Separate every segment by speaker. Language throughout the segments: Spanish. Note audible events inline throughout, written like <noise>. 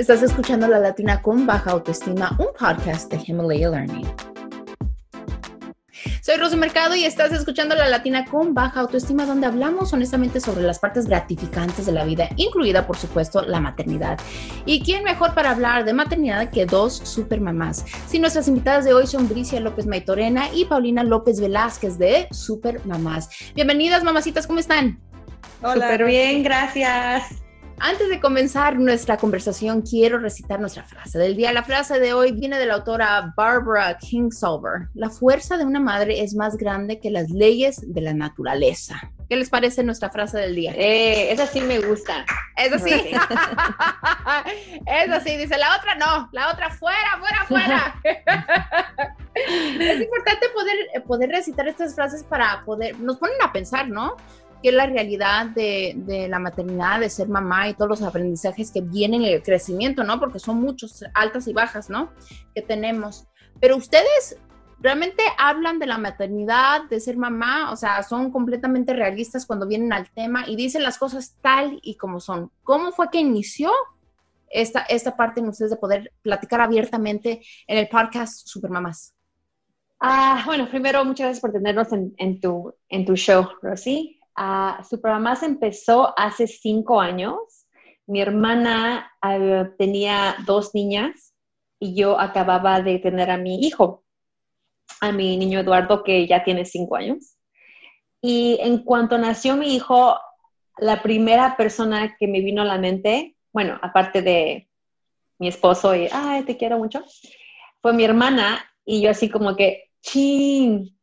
Speaker 1: Estás escuchando La Latina con Baja Autoestima, un podcast de Himalaya Learning. Soy Rosy Mercado y estás escuchando La Latina con Baja Autoestima, donde hablamos honestamente sobre las partes gratificantes de la vida, incluida, por supuesto, la maternidad. ¿Y quién mejor para hablar de maternidad que dos supermamás? Si nuestras invitadas de hoy son Bricia López Maitorena y Paulina López Velázquez de Supermamás. Bienvenidas, mamacitas, ¿cómo están?
Speaker 2: Hola. Súper bien, gracias.
Speaker 1: Antes de comenzar nuestra conversación, quiero recitar nuestra frase del día. La frase de hoy viene de la autora Barbara Kingsolver. La fuerza de una madre es más grande que las leyes de la naturaleza. ¿Qué les parece nuestra frase del día?
Speaker 2: Eh, esa sí me gusta.
Speaker 1: Es así. <laughs> es así. Dice la otra no. La otra fuera, fuera, fuera. <laughs> es importante poder, poder recitar estas frases para poder, nos ponen a pensar, ¿no? Que la realidad de, la maternidad, de ser mamá y todos los aprendizajes que vienen en el crecimiento, ¿no? Porque son muchos, altas y bajas, ¿no? Que tenemos. Pero ustedes realmente hablan de la maternidad, de ser mamá, o sea, son completamente realistas cuando vienen al tema y dicen las cosas tal y como son. ¿Cómo fue que inició esta, esta parte en ustedes de poder platicar abiertamente en el podcast Supermamás?
Speaker 2: Ah, bueno, primero, muchas gracias por tenernos en, en, tu, en tu show, Rosy. Uh, Supermamás empezó hace cinco años. Mi hermana eh, tenía dos niñas y yo acababa de tener a mi hijo, a mi niño Eduardo, que ya tiene cinco años. Y en cuanto nació mi hijo, la primera persona que me vino a la mente, bueno, aparte de mi esposo y, ay, te quiero mucho, fue mi hermana y yo así como que, ching,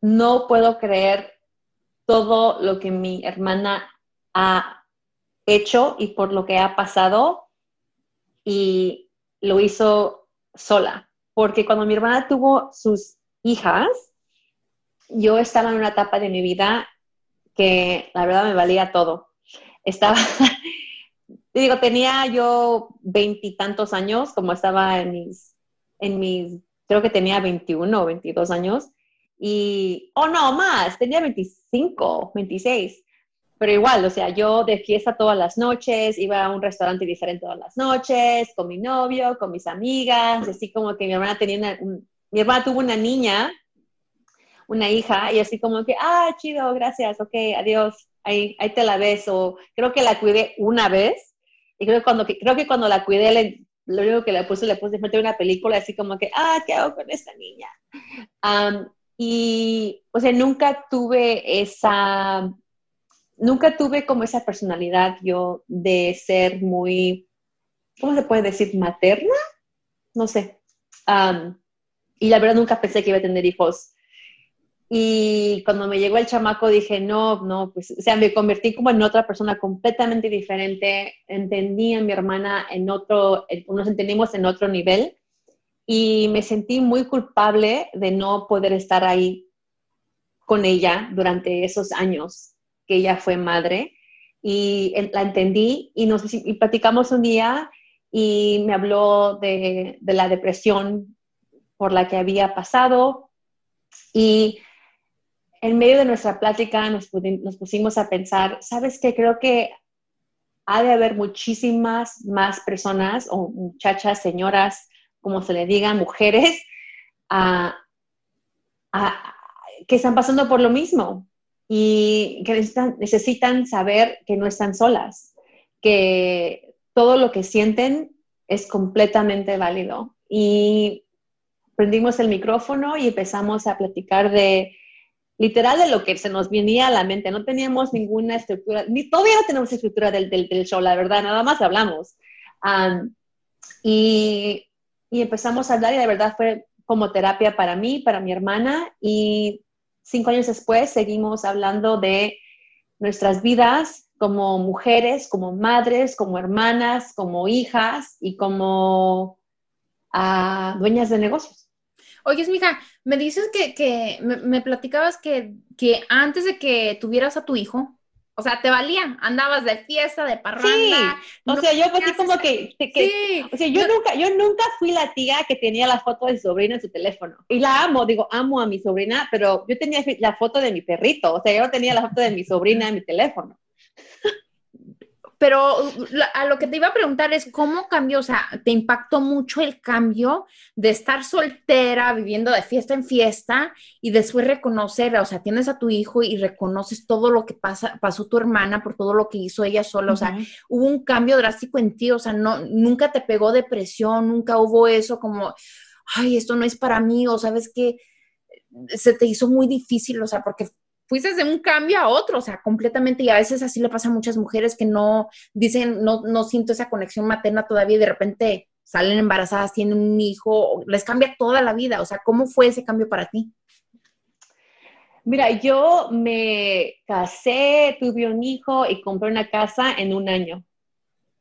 Speaker 2: no puedo creer todo lo que mi hermana ha hecho y por lo que ha pasado y lo hizo sola. Porque cuando mi hermana tuvo sus hijas, yo estaba en una etapa de mi vida que la verdad me valía todo. Estaba, <laughs> digo, tenía yo veintitantos años, como estaba en mis, en mis, creo que tenía 21 o 22 años, y, oh no, más, tenía 25, 26. Pero igual, o sea, yo de fiesta todas las noches, iba a un restaurante diferente todas las noches, con mi novio, con mis amigas, así como que mi hermana tenía una, mi hermana tuvo una niña, una hija, y así como que, ah, chido, gracias, ok, adiós, ahí, ahí te la ves, o creo que la cuidé una vez, y creo que cuando, creo que cuando la cuidé, le, lo único que le puse, le puse frente a una película, así como que, ah, ¿qué hago con esta niña? Y, o sea, nunca tuve esa, nunca tuve como esa personalidad yo de ser muy, ¿cómo se puede decir? Materna, no sé. y la verdad nunca pensé que iba a tener hijos. Y cuando me llegó el chamaco dije, no, no, pues, o sea, me convertí como en otra persona completamente diferente. Entendí a mi hermana en otro, nos entendimos en otro nivel y me sentí muy culpable de no poder estar ahí con ella durante esos años que ella fue madre y la entendí y nos y platicamos un día y me habló de, de la depresión por la que había pasado y en medio de nuestra plática nos, nos pusimos a pensar, ¿sabes qué? Creo que ha de haber muchísimas más personas o muchachas, señoras, como se le diga, mujeres que están pasando por lo mismo y que necesitan, saber que no están solas, que todo lo que sienten es completamente válido. Y prendimos el micrófono y empezamos a platicar de literal de lo que se nos venía a la mente. No teníamos ninguna estructura, ni todavía no tenemos estructura del, show, la verdad, nada más hablamos. y y empezamos a hablar y de verdad fue como terapia para mí, para mi hermana y cinco años después seguimos hablando de nuestras vidas como mujeres, como madres, como hermanas, como hijas y como ah, dueñas de negocios.
Speaker 1: Oye, mija, me dices que, me, platicabas que, que antes de que tuvieras a tu hijo, o sea, te valía, andabas de fiesta, de parranda. Sí,
Speaker 2: o sea, yo así como que, sí, o sea, yo nunca, yo nunca fui la tía que tenía la foto de su sobrina en su teléfono. Y la amo, digo, amo a mi sobrina, pero yo tenía la foto de mi perrito, o sea, yo no tenía la foto de mi sobrina en mi teléfono.
Speaker 1: Pero a lo que te iba a preguntar es cómo cambió, o sea, te impactó mucho el cambio de estar soltera, viviendo de fiesta en fiesta y después reconocer, o sea, tienes a tu hijo y reconoces todo lo que pasa, pasó tu hermana por todo lo que hizo ella sola, o sea, hubo un cambio drástico en ti, o sea, no, nunca te pegó depresión, nunca hubo eso como, ay, esto no es para mí, o sabes que se te hizo muy difícil, o sea, porque fuiste de un cambio a otro, o sea, completamente, y a veces así le pasa a muchas mujeres que no dicen, no, no siento esa conexión materna todavía y de repente salen embarazadas, tienen un hijo, les cambia toda la vida, o sea, ¿cómo fue ese cambio para ti?
Speaker 2: Mira, yo me casé, tuve un hijo y compré una casa en un año.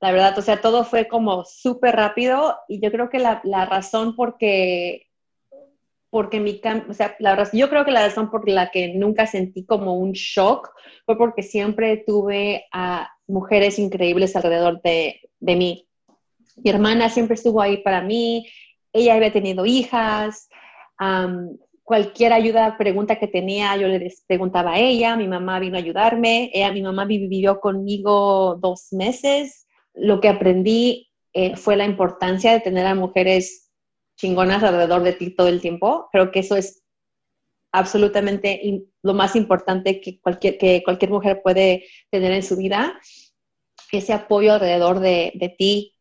Speaker 2: La verdad, o sea, todo fue como súper rápido y yo creo que la, la razón por que porque mi o sea, la razón, yo creo que la razón por la que nunca sentí como un shock fue porque siempre tuve a mujeres increíbles alrededor de, de mí. Mi hermana siempre estuvo ahí para mí, ella había tenido hijas, cualquier ayuda, pregunta que tenía, yo le preguntaba a ella, mi mamá vino a ayudarme, ella, mi mamá vivió conmigo dos meses, lo que aprendí eh, fue la importancia de tener a mujeres chingonas alrededor de ti todo el tiempo. Creo que eso es absolutamente lo más importante que cualquier, que cualquier mujer puede tener en su vida, ese apoyo alrededor de, de ti.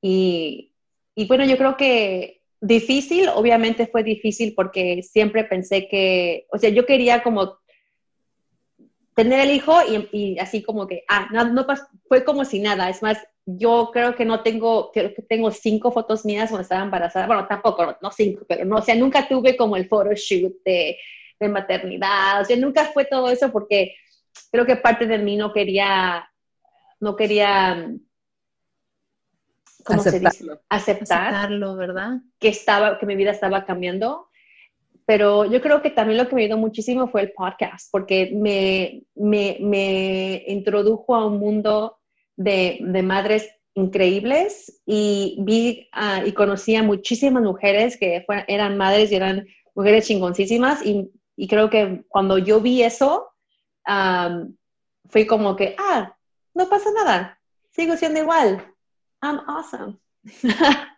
Speaker 2: Y, y, bueno, yo creo que difícil, obviamente fue difícil porque siempre pensé que, o sea, yo quería como tener el hijo y, y así como que, ah, no, no, fue como si nada. Es más, yo creo que no tengo, creo que tengo cinco fotos mías cuando estaba embarazada. Bueno, tampoco, no cinco, pero no, o sea, nunca tuve como el photoshoot de, de maternidad. O sea, nunca fue todo eso porque creo que parte de mí no quería, no quería,
Speaker 1: ¿cómo se dice? Aceptar. Aceptarlo, ¿verdad?
Speaker 2: Que estaba, que mi vida estaba cambiando. Pero yo creo que también lo que me ayudó muchísimo fue el podcast, porque me, me, me introdujo a un mundo de, madres increíbles y vi uh, y conocí a muchísimas mujeres que eran madres y eran mujeres chingoncísimas y, y creo que cuando yo vi eso, fui como que, ah, no pasa nada, sigo siendo igual, I'm awesome. <laughs>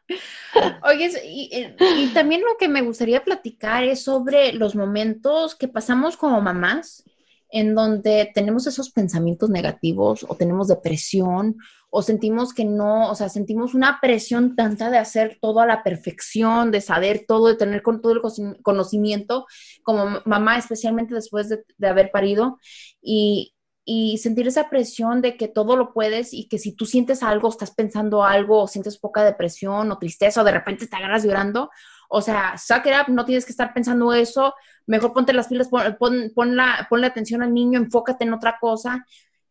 Speaker 1: Oye, y, también lo que me gustaría platicar es sobre los momentos que pasamos como mamás en donde tenemos esos pensamientos negativos o tenemos depresión o sentimos que no, o sea, sentimos una presión tanta de hacer todo a la perfección, de saber todo, de tener con todo el conocimiento como mamá, especialmente después de, haber parido y, y sentir esa presión de que todo lo puedes y que si tú sientes algo, estás pensando algo o sientes poca depresión o tristeza o de repente te agarras llorando, o sea, suck it up, no tienes que estar pensando eso, mejor ponte las pilas, pon, la, ponle atención al niño, enfócate en otra cosa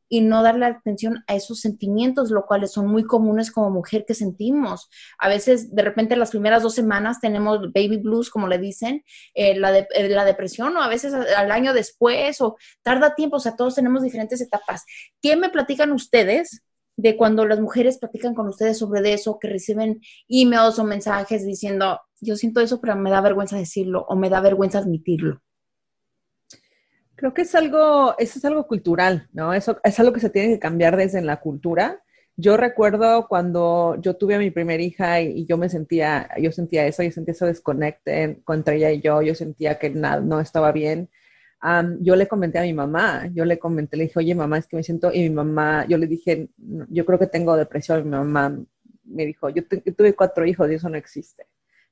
Speaker 1: y no darle atención a esos sentimientos, lo cuales son muy comunes como mujer que sentimos. A veces, de repente, las primeras dos semanas tenemos baby blues, como le dicen, eh, la, eh, la depresión, o a veces al año después, o tarda tiempo, o sea, todos tenemos diferentes etapas. ¿Qué me platican ustedes de cuando las mujeres platican con ustedes sobre eso, que reciben emails o mensajes diciendo, yo siento eso, pero me da vergüenza decirlo o me da vergüenza admitirlo.
Speaker 3: Creo que es algo, eso es algo cultural, ¿no? Eso es algo que se tiene que cambiar desde la cultura. Yo recuerdo cuando yo tuve a mi primera hija y, yo me sentía, yo sentía eso, yo sentía ese desconecte entre ella y yo, yo sentía que nada, no estaba bien yo le comenté a mi mamá, yo le comenté, le dije, oye mamá, es que me siento, y mi mamá, yo le dije, yo creo que tengo depresión, mi mamá me dijo, yo, tuve cuatro hijos y eso no existe,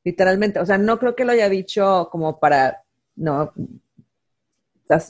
Speaker 3: literalmente, o sea, no creo que lo haya dicho como para, no,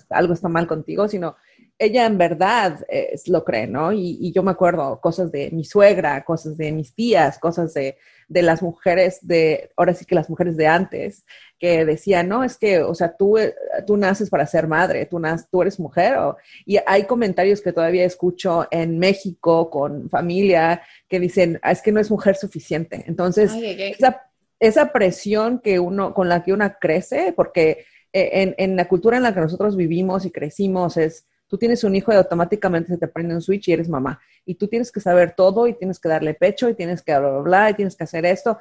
Speaker 3: algo está mal contigo, sino ella en verdad eh, lo cree, ¿no? Y, yo me acuerdo cosas de mi suegra, cosas de mis tías, cosas de, de, las mujeres de, ahora sí que las mujeres de antes, que decían, no, es que, o sea, tú, eh, tú naces para ser madre, tú, naces, tú eres mujer. y hay comentarios que todavía escucho en México con familia que dicen, ah, es que no es mujer suficiente. Entonces, Esa, esa presión que uno, con la que uno crece, porque eh, en, en la cultura en la que nosotros vivimos y crecimos es Tú tienes un hijo y automáticamente se te prende un switch y eres mamá. Y tú tienes que saber todo y tienes que darle pecho y tienes que bla, bla, y tienes que hacer esto.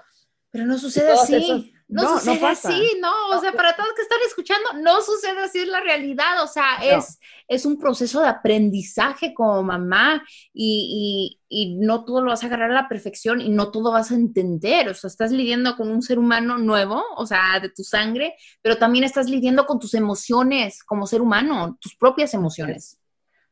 Speaker 1: Pero no sucede así. No, sucede así, no, o sea, para todos que están escuchando, no sucede así, es la realidad, o sea, es, es un proceso de aprendizaje como mamá y, y, no todo lo vas a agarrar a la perfección y no todo vas a entender, o sea, estás lidiando con un ser humano nuevo, o sea, de tu sangre, pero también estás lidiando con tus emociones como ser humano, tus propias emociones.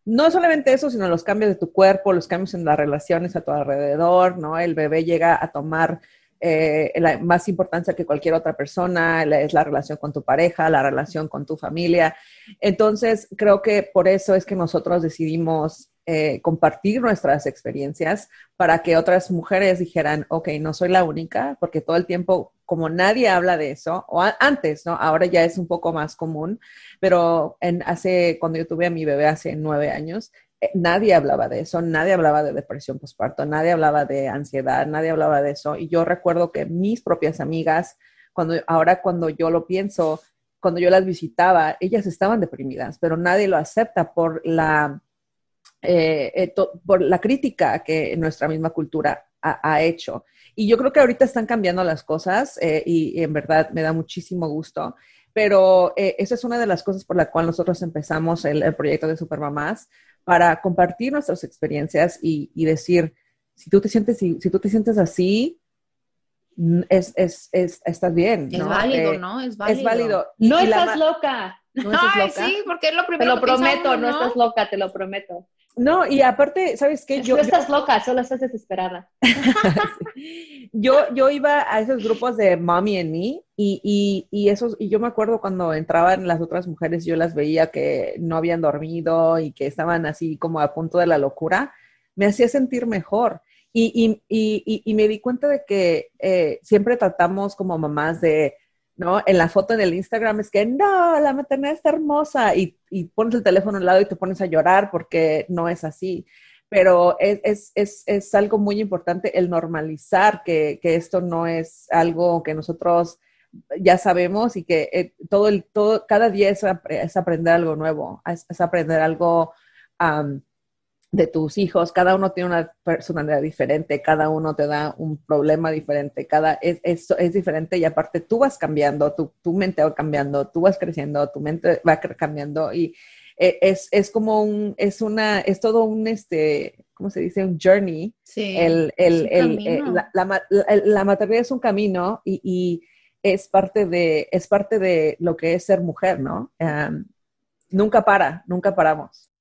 Speaker 3: No solamente eso, sino los cambios de tu cuerpo, los cambios en las relaciones a tu alrededor, ¿no? El bebé llega a tomar eh, la más importancia que cualquier otra persona, es la relación con tu pareja, la relación con tu familia. Entonces, creo que por eso es que nosotros decidimos eh, compartir nuestras experiencias para que otras mujeres dijeran, ok, no soy la única, porque todo el tiempo, como nadie habla de eso, o antes, ¿no? Ahora ya es un poco más común, pero hace, cuando yo tuve a mi bebé hace nueve años, nadie hablaba de eso, nadie hablaba de depresión postparto, nadie hablaba de ansiedad, nadie hablaba de eso. Y yo recuerdo que mis propias amigas, cuando ahora cuando yo lo pienso, cuando yo las visitaba, ellas estaban deprimidas, pero nadie lo acepta por la, eh, eh, por la crítica que nuestra misma cultura ha, hecho. Y yo creo que ahorita están cambiando las cosas y, en verdad me da muchísimo gusto. Pero esa es una de las cosas por la cual nosotros empezamos el, el proyecto de Supermamás, para compartir nuestras experiencias y, decir, si tú te sientes, si, tú te sientes así, es, es, es, estás bien.
Speaker 1: Es válido, eh, ¿no? Es válido.
Speaker 2: Es válido. no estás loca.
Speaker 1: No estás Ay, sí, porque es lo primero
Speaker 2: Te lo prometo, ¿no? estás loca, te lo prometo.
Speaker 3: No, y aparte, ¿sabes qué?
Speaker 2: Yo, no estás loca, solo estás desesperada. <laughs> <laughs>
Speaker 3: yo, yo iba a esos grupos de Mommy and Me y, y, y, esos, y yo me acuerdo cuando entraban las otras mujeres, yo las veía que no habían dormido y que estaban así como a punto de la locura, me hacía sentir mejor. Y, y me di cuenta de que eh, siempre tratamos como mamás de ¿no? En la foto en el Instagram es que no, la maternidad está hermosa y, y pones el teléfono al lado y te pones a llorar porque no es así. Pero es, es, es, es algo muy importante el normalizar que, que, esto no es algo que nosotros ya sabemos y que eh, todo el, todo, cada día es, aprender algo nuevo, es, aprender algo de tus hijos, cada uno tiene una personalidad diferente, cada uno te da un problema diferente, cada es, es, es diferente y aparte tú vas cambiando, tu, tu, mente va cambiando, tú vas creciendo, tu mente va cambiando y e, es, es como un, es una, es todo un, este, ¿cómo se dice? Un journey.
Speaker 1: Sí,
Speaker 3: el, el, el, eh, la, la, la, maternidad es un camino y, y, es, parte de, es parte de lo que es ser mujer, ¿no? Um, nunca para, nunca paramos.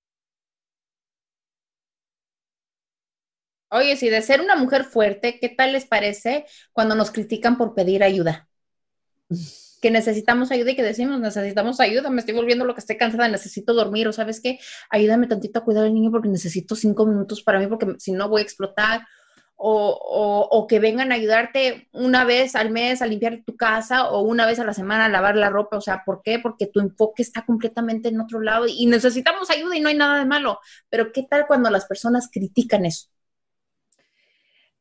Speaker 1: Oye, si de ser una mujer fuerte, ¿qué tal les parece cuando nos critican por pedir ayuda? Que necesitamos ayuda y que decimos, necesitamos ayuda, me estoy volviendo lo que estoy cansada, necesito dormir, o sabes qué, ayúdame tantito a cuidar al niño porque necesito cinco minutos para mí, porque si no voy a explotar. O, o, que vengan a ayudarte una vez al mes a limpiar tu casa o una vez a la semana a lavar la ropa. O sea, ¿por qué? Porque tu enfoque está completamente en otro lado y necesitamos ayuda y no hay nada de malo. Pero ¿qué tal cuando las personas critican eso?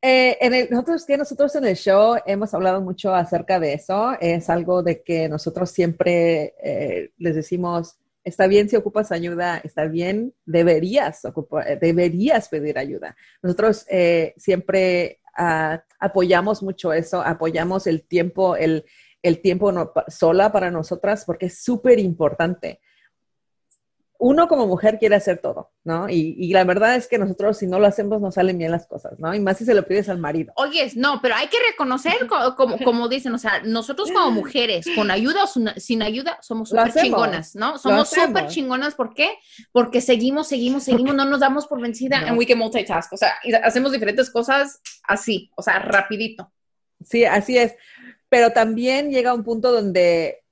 Speaker 3: Eh, en el, nosotros, que nosotros en el show hemos hablado mucho acerca de eso. Es algo de que nosotros siempre eh, les decimos, está bien si ocupas ayuda, está bien, deberías, ocupar, deberías pedir ayuda. Nosotros eh, siempre uh, apoyamos mucho eso, apoyamos el tiempo, el, el tiempo no, sola para nosotras porque es súper importante uno como mujer quiere hacer todo, ¿no? Y, la verdad es que nosotros si no lo hacemos no salen bien las cosas, ¿no? Y más si se lo pides al marido.
Speaker 1: Oye, no, pero hay que reconocer, como, como, dicen, o sea, nosotros como <laughs> mujeres, con ayuda o sin ayuda, somos súper chingonas, ¿no? Somos súper chingonas, ¿por qué? Porque seguimos, seguimos, seguimos, no nos damos por vencida en we can multitask, o sea, hacemos diferentes cosas así, o sea, rapidito.
Speaker 3: Sí, así es. Pero también llega un punto donde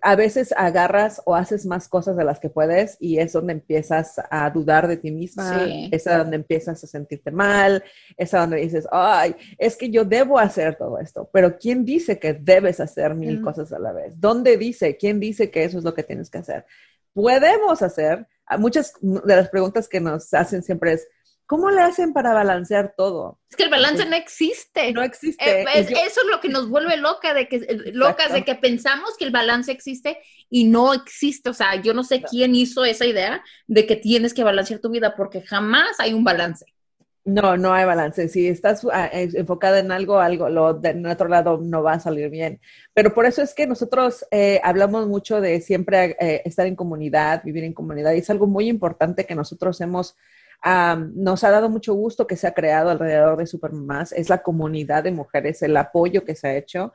Speaker 3: a veces agarras o haces más cosas de las que puedes y es donde empiezas a dudar de ti misma, es donde empiezas a sentirte mal, es donde dices, ay, es que yo debo hacer todo esto, pero ¿quién dice que debes hacer mil cosas a la vez? ¿Dónde dice? ¿Quién dice que eso es lo que tienes que hacer? Podemos hacer, muchas de las preguntas que nos hacen siempre es, ¿Cómo le hacen para balancear todo?
Speaker 1: Es que el balance no existe.
Speaker 3: No existe.
Speaker 1: Eh, eso es lo que nos vuelve loca, de que, eh, locas, de que pensamos que el balance existe y no existe. O sea, yo no sé quién hizo esa idea de que tienes que balancear tu vida porque jamás hay un balance.
Speaker 3: No, no hay balance. Si estás ah, enfocada en algo, algo, lo de otro lado no va a salir bien. Pero por eso es que nosotros eh, hablamos mucho de siempre eh, estar en comunidad, vivir en comunidad. Y es algo muy importante que nosotros hemos, nos ha dado mucho gusto que se ha creado alrededor de Supermamás. Es la comunidad de mujeres, el apoyo que se ha hecho.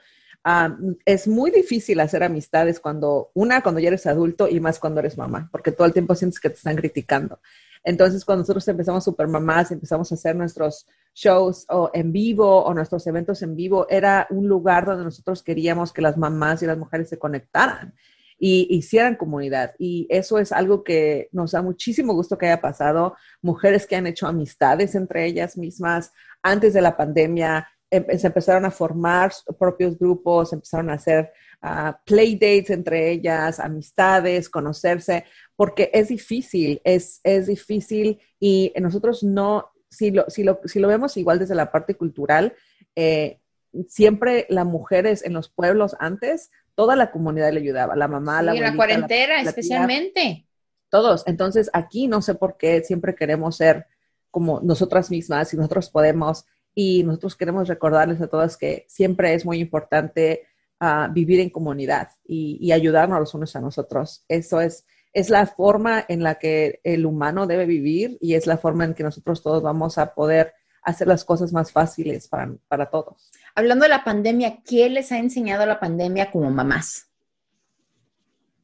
Speaker 3: es muy difícil hacer amistades cuando, una, cuando ya eres adulto y más cuando eres mamá, porque todo el tiempo sientes que te están criticando. Entonces, cuando nosotros empezamos Super Mamás, empezamos a hacer nuestros shows o en vivo o nuestros eventos en vivo, era un lugar donde nosotros queríamos que las mamás y las mujeres se conectaran y hicieran comunidad. Y eso es algo que nos da muchísimo gusto que haya pasado. Mujeres que han hecho amistades entre ellas mismas antes de la pandemia, em, se empezaron a formar propios grupos, empezaron a hacer uh, play dates entre ellas, amistades, conocerse, porque es difícil, es, es difícil y nosotros no, si lo, si, lo, si lo vemos igual desde la parte cultural, eh, siempre las mujeres en los pueblos antes, toda la comunidad le ayudaba, la mamá, la abuelita,
Speaker 1: la cuarentena especialmente.
Speaker 3: todos. Entonces aquí no sé por qué siempre queremos ser como nosotras mismas y nosotros podemos y nosotros queremos recordarles a todas que siempre es muy importante uh, vivir en comunidad y, y, ayudarnos los unos a nosotros. Eso es, es la forma en la que el humano debe vivir y es la forma en que nosotros todos vamos a poder hacer las cosas más fáciles para, para todos.
Speaker 1: Hablando de la pandemia, ¿qué les ha enseñado la pandemia como mamás?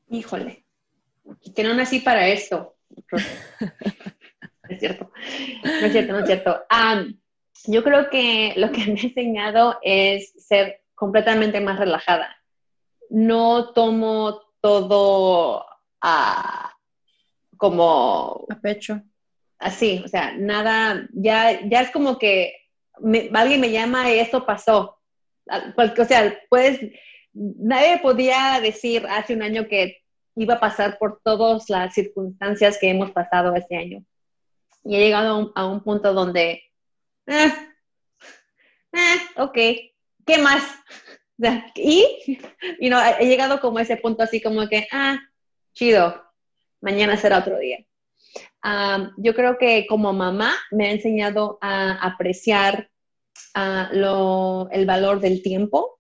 Speaker 2: Híjole, que no nací para esto. <laughs> es cierto, no es cierto, no es cierto. Um, yo creo que lo que me ha enseñado es ser completamente más relajada. No tomo todo a, como...
Speaker 1: A pecho.
Speaker 2: Así, o sea, nada, ya, ya es como que alguien me llama y esto pasó. O sea, pues nadie podía decir hace un año que iba a pasar por todas las circunstancias que hemos pasado este año. Y he llegado a un, punto donde, eh, eh, ok, ¿qué más? <laughs> y, y no, he llegado como a ese punto así como que, ah, chido, mañana será otro día. Yo creo que como mamá me ha enseñado a apreciar lo, el valor del tiempo.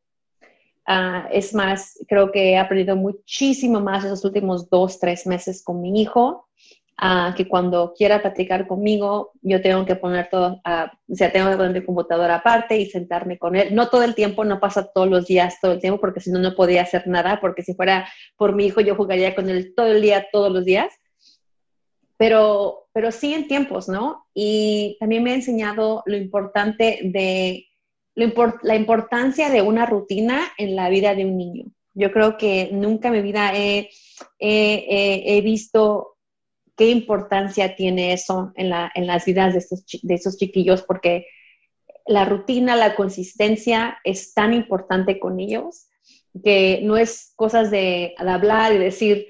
Speaker 2: Ah, es más, creo que he aprendido muchísimo más esos últimos dos, tres meses con mi hijo que cuando quiera platicar conmigo, yo tengo que poner todo, o sea, tengo que poner mi computadora aparte y sentarme con él. No todo el tiempo, no pasa todos los días, todo el tiempo, porque si no, no podía hacer nada, porque si fuera por mi hijo, yo jugaría con él todo el día, todos los días. Pero, pero sí en tiempos, ¿no? Y también me ha enseñado lo importante de, la importancia de una rutina en la vida de un niño. Yo creo que nunca en mi vida he, he, he visto qué importancia tiene eso en, las vidas de estos, de esos chiquillos, porque la rutina, la consistencia es tan importante con ellos que no es cosas de, hablar y decir,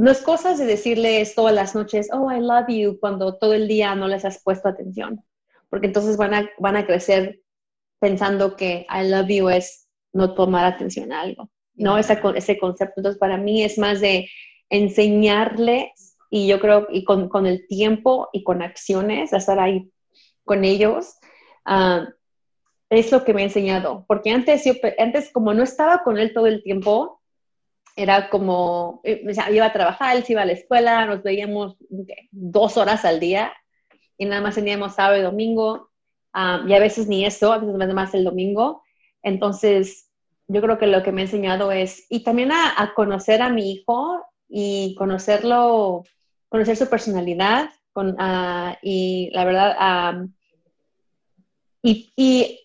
Speaker 2: no es cosas de decirles todas las noches, oh, I love you, cuando todo el día no les has puesto atención, porque entonces van a, van a crecer pensando que I love you es no tomar atención a algo, ¿no? Ese, ese concepto. Entonces, para mí es más de enseñarles y yo creo, y con, con el tiempo y con acciones, estar ahí con ellos, uh, es lo que me ha enseñado. Porque antes, yo, antes, como no estaba con él todo el tiempo, era como, eh, iba a trabajar, él se iba a la escuela, nos veíamos dos horas al día y nada más teníamos sábado y domingo, um, y a veces ni eso, a veces más el domingo. Entonces, yo creo que lo que me ha enseñado es, y también a, conocer a mi hijo y conocerlo conocer su personalidad con, uh, y la verdad, um, y, y,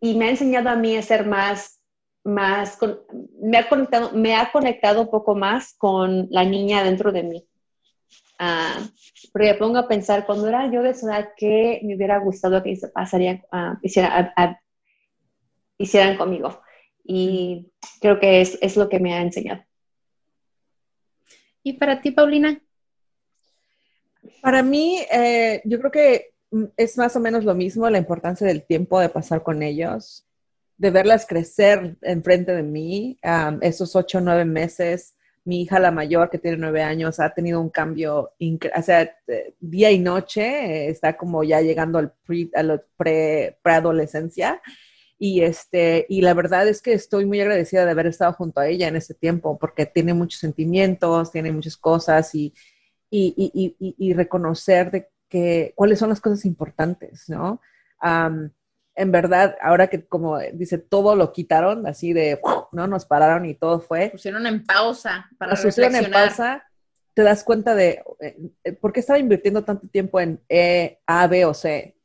Speaker 2: y, me ha enseñado a mí a ser más, más con, me, ha conectado, me ha conectado un poco más con la niña dentro de mí. Uh, porque me pongo a pensar, cuando era yo de esa edad, ¿qué me hubiera gustado que pasaría, uh, hiciera, hicieran conmigo? Y creo que es, es lo que me ha enseñado.
Speaker 1: ¿Y para ti, Paulina?
Speaker 3: Para mí, eh, yo creo que es más o menos lo mismo la importancia del tiempo de pasar con ellos, de verlas crecer enfrente de mí, esos ocho o nueve meses mi hija la mayor, que tiene nueve años, ha tenido un cambio, o sea, eh, día y noche, eh, está como ya llegando al pre, a preadolescencia. Y, este, y la verdad es que estoy muy agradecida de haber estado junto a ella en ese tiempo, porque tiene muchos sentimientos, tiene muchas cosas y, y, y, y reconocer de que, cuáles son las cosas importantes, ¿no? En verdad, ahora que como dice, todo lo quitaron, así de, ¿no? Nos pararon y todo fue.
Speaker 1: Pusieron en pausa para
Speaker 3: Nos reflexionar. en pausa, te das cuenta de, eh, ¿por qué estaba invirtiendo tanto tiempo en E, A, B o C?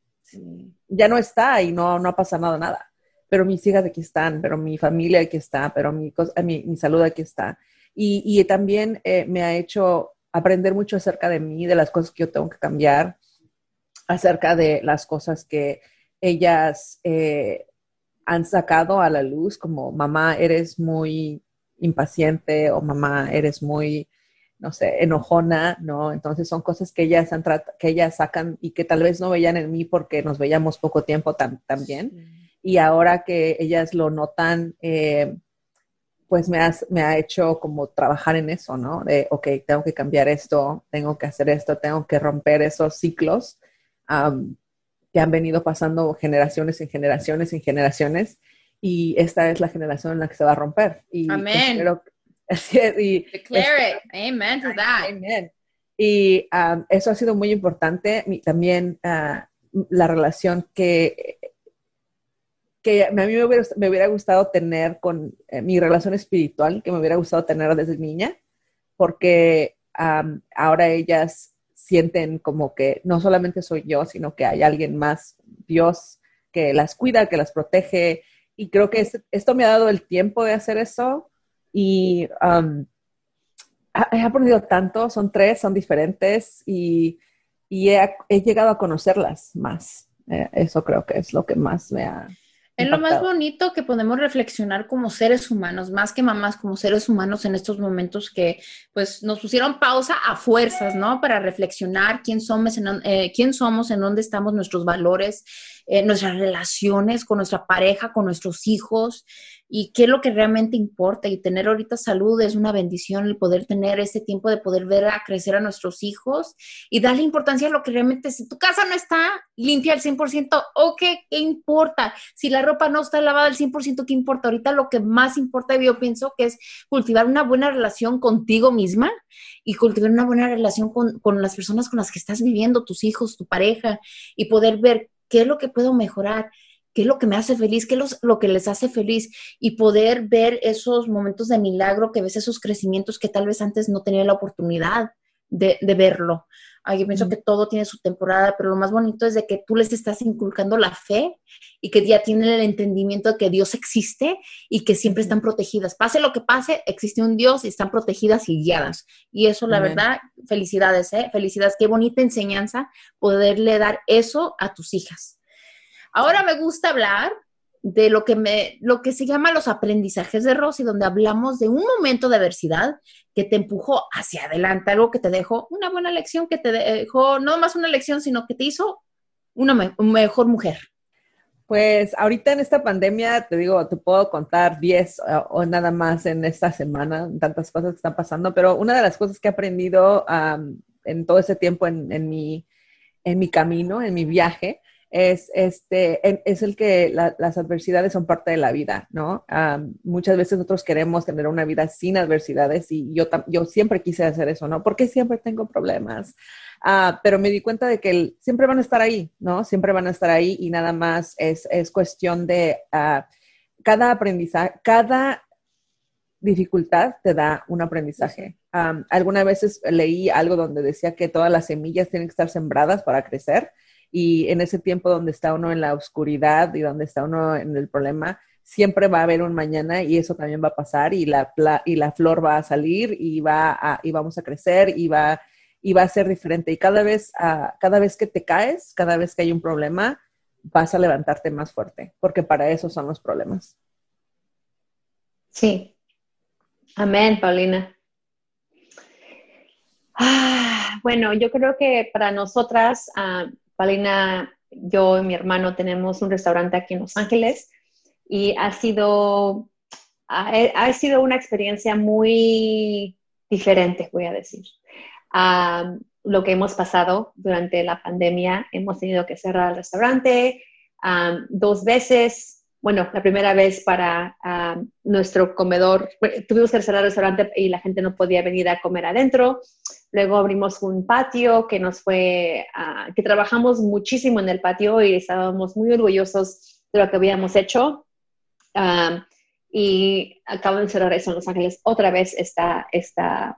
Speaker 3: Ya no está y no, no ha pasado nada. Pero mis hijas aquí están, pero mi familia aquí está, pero mi, mi, mi salud aquí está. Y, y también eh, me ha hecho aprender mucho acerca de mí, de las cosas que yo tengo que cambiar, acerca de las cosas que ellas eh, han sacado a la luz, como mamá, eres muy impaciente o mamá, eres muy, no sé, enojona, ¿no? Entonces son cosas que ellas, han que ellas sacan y que tal vez no veían en mí porque nos veíamos poco tiempo también. Y ahora que ellas lo notan, eh, pues me, me ha hecho como trabajar en eso, ¿no? De, ok, tengo que cambiar esto, tengo que hacer esto, tengo que romper esos ciclos que han venido pasando generaciones en generaciones en generaciones y esta es la generación en la que se va a romper. Y
Speaker 1: Amén. <laughs>
Speaker 3: y,
Speaker 1: Declare it. Amen to that.
Speaker 3: Amen. Y um, eso ha sido muy importante. También uh, la relación que, que a mí me hubiera, me hubiera gustado tener con eh, mi relación espiritual, que me hubiera gustado tener desde niña, porque um, ahora ellas sienten como que no solamente soy yo, sino que hay alguien más, Dios, que las cuida, que las protege. Y creo que esto me ha dado el tiempo de hacer eso y um, he aprendido tanto, son tres, son diferentes y, he, llegado a conocerlas más. Eh, eso creo que es lo que más me ha
Speaker 1: es lo más bonito que podemos reflexionar como seres humanos, más que mamás, como seres humanos en estos momentos que pues nos pusieron pausa a fuerzas, ¿no? Para reflexionar quién somos, en, eh, quién somos, en dónde estamos nuestros valores, eh, nuestras relaciones con nuestra pareja, con nuestros hijos y qué es lo que realmente importa. Y tener ahorita salud es una bendición, el poder tener ese tiempo de poder ver a crecer a nuestros hijos y darle importancia a lo que realmente, si tu casa no está limpia al 100%, ¿o qué, qué importa? Si la ropa no está lavada al 100%, ¿qué importa? Ahorita lo que más importa, yo pienso que es cultivar una buena relación contigo misma y cultivar una buena relación con, con las personas con las que estás viviendo, tus hijos, tu pareja, y poder ver qué es lo que puedo mejorar, qué es lo que me hace feliz, qué es lo que les hace feliz y poder ver esos momentos de milagro que ves, esos crecimientos que tal vez antes no tenía la oportunidad de, verlo. yo pienso que todo tiene su temporada, pero lo más bonito es de que tú les estás inculcando la fe y que ya tienen el entendimiento de que Dios existe y que siempre están protegidas. Pase lo que pase, existe un Dios y están protegidas y guiadas. Y eso, la verdad, felicidades, ¿eh? Felicidades. Qué bonita enseñanza poderle dar eso a tus hijas. Ahora me gusta hablar de lo que, me, lo que se llama los aprendizajes de Rosy, donde hablamos de un momento de adversidad que te empujó hacia adelante, algo que te dejó una buena lección, que te dejó no más una lección, sino que te hizo una mejor mujer.
Speaker 3: Pues ahorita en esta pandemia, te digo, te puedo contar 10 o, nada más en esta semana, tantas cosas que están pasando, pero una de las cosas que he aprendido en todo ese tiempo en, en, mi, en mi camino, en mi viaje, es, este, es el que las adversidades son parte de la vida, ¿no? muchas veces nosotros queremos tener una vida sin adversidades y yo, yo siempre quise hacer eso, ¿no? Porque siempre tengo problemas. Ah, pero me di cuenta de que siempre van a estar ahí, ¿no? Siempre van a estar ahí y nada más es, es cuestión de uh, cada aprendizaje, cada dificultad te da un aprendizaje. Um, algunas veces leí algo donde decía que todas las semillas tienen que estar sembradas para crecer y en ese tiempo donde está uno en la oscuridad y donde está uno en el problema, siempre va a haber un mañana y eso también va a pasar y la, y la flor va a salir y, va a, y vamos a crecer y va, y va a ser diferente. Y cada vez, uh, cada vez que te caes, cada vez que hay un problema, vas a levantarte más fuerte, porque para eso son los problemas.
Speaker 2: Sí. Amén, Paulina. Ah, bueno, yo creo que para nosotras, uh, Paulina, yo y mi hermano tenemos un restaurante aquí en Los Ángeles y ha sido, ha, sido una experiencia muy diferente, voy a decir. lo que hemos pasado durante la pandemia, hemos tenido que cerrar el restaurante dos veces, bueno, la primera vez para nuestro comedor, tuvimos que cerrar el restaurante y la gente no podía venir a comer adentro. Luego abrimos un patio que nos fue, ah, que trabajamos muchísimo en el patio y estábamos muy orgullosos de lo que habíamos hecho. y acabo de cerrar eso en Los Ángeles otra vez esta, esta,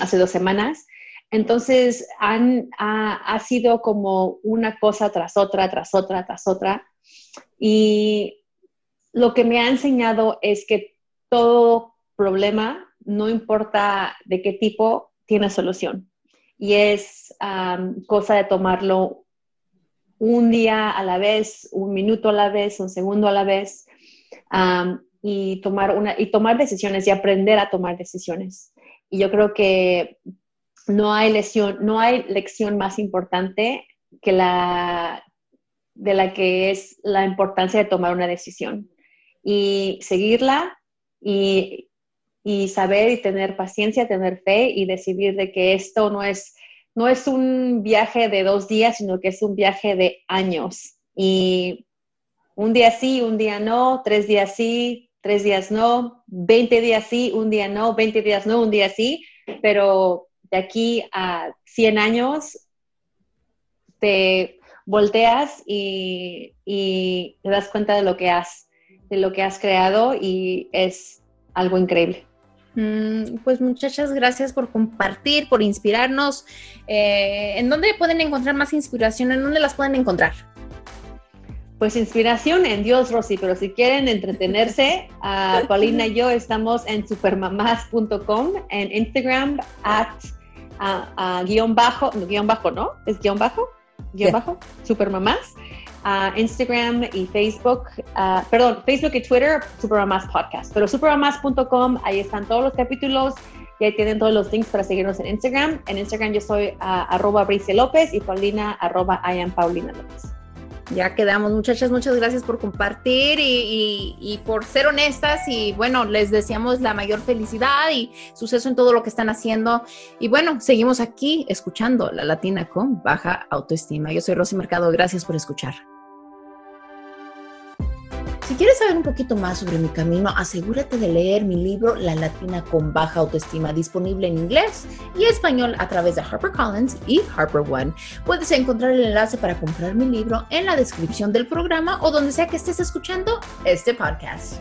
Speaker 2: hace dos semanas. Entonces, han, ha sido como una cosa tras otra, tras otra, tras otra. Y lo que me ha enseñado es que todo problema, no importa de qué tipo, tiene solución. Y es cosa de tomarlo un día a la vez, un minuto a la vez, un segundo a la vez, y, tomar una, y tomar decisiones y aprender a tomar decisiones. Y yo creo que no hay, lesión, no hay lección más importante que la de la que es la importancia de tomar una decisión y seguirla y, saber y tener paciencia, tener fe y decidir de que esto no es, no es un viaje de dos días, sino que es un viaje de años. Y un día sí, un día no, tres días sí, tres días no, 20 días sí, un día no, 20 días no, un día sí, pero de aquí a 100 años te volteas y, y te das cuenta de lo que has de lo que has creado y es algo increíble.
Speaker 1: Mm, pues muchachas, gracias por compartir, por inspirarnos. Eh, ¿En dónde pueden encontrar más inspiración? ¿En dónde las pueden encontrar?
Speaker 2: Pues inspiración en Dios, Rosy, pero si quieren entretenerse, <laughs> Paulina y yo estamos en supermamás.com, en Instagram, at guion bajo, no, guion bajo, ¿no? ¿Es guion bajo? Guión bajo, supermamás. Instagram y Facebook, perdón, Facebook y Twitter, Supermamás Podcast. Pero supermamás.com, ahí están todos los capítulos y ahí tienen todos los links para seguirnos en Instagram. En Instagram yo soy uh, arroba Brice López y Paulina arroba I am Paulina López.
Speaker 1: Ya quedamos, muchachas, muchas gracias por compartir y, y, por ser honestas y bueno, les deseamos la mayor felicidad y suceso en todo lo que están haciendo. Y bueno, seguimos aquí escuchando La Latina con baja autoestima. Yo soy Rosy Mercado, gracias por escuchar. Si quieres saber un poquito más sobre mi camino, asegúrate de leer mi libro La Latina con Baja Autoestima, disponible en inglés y español a través de HarperCollins y HarperOne. Puedes encontrar el enlace para comprar mi libro en la descripción del programa o donde sea que estés escuchando este podcast.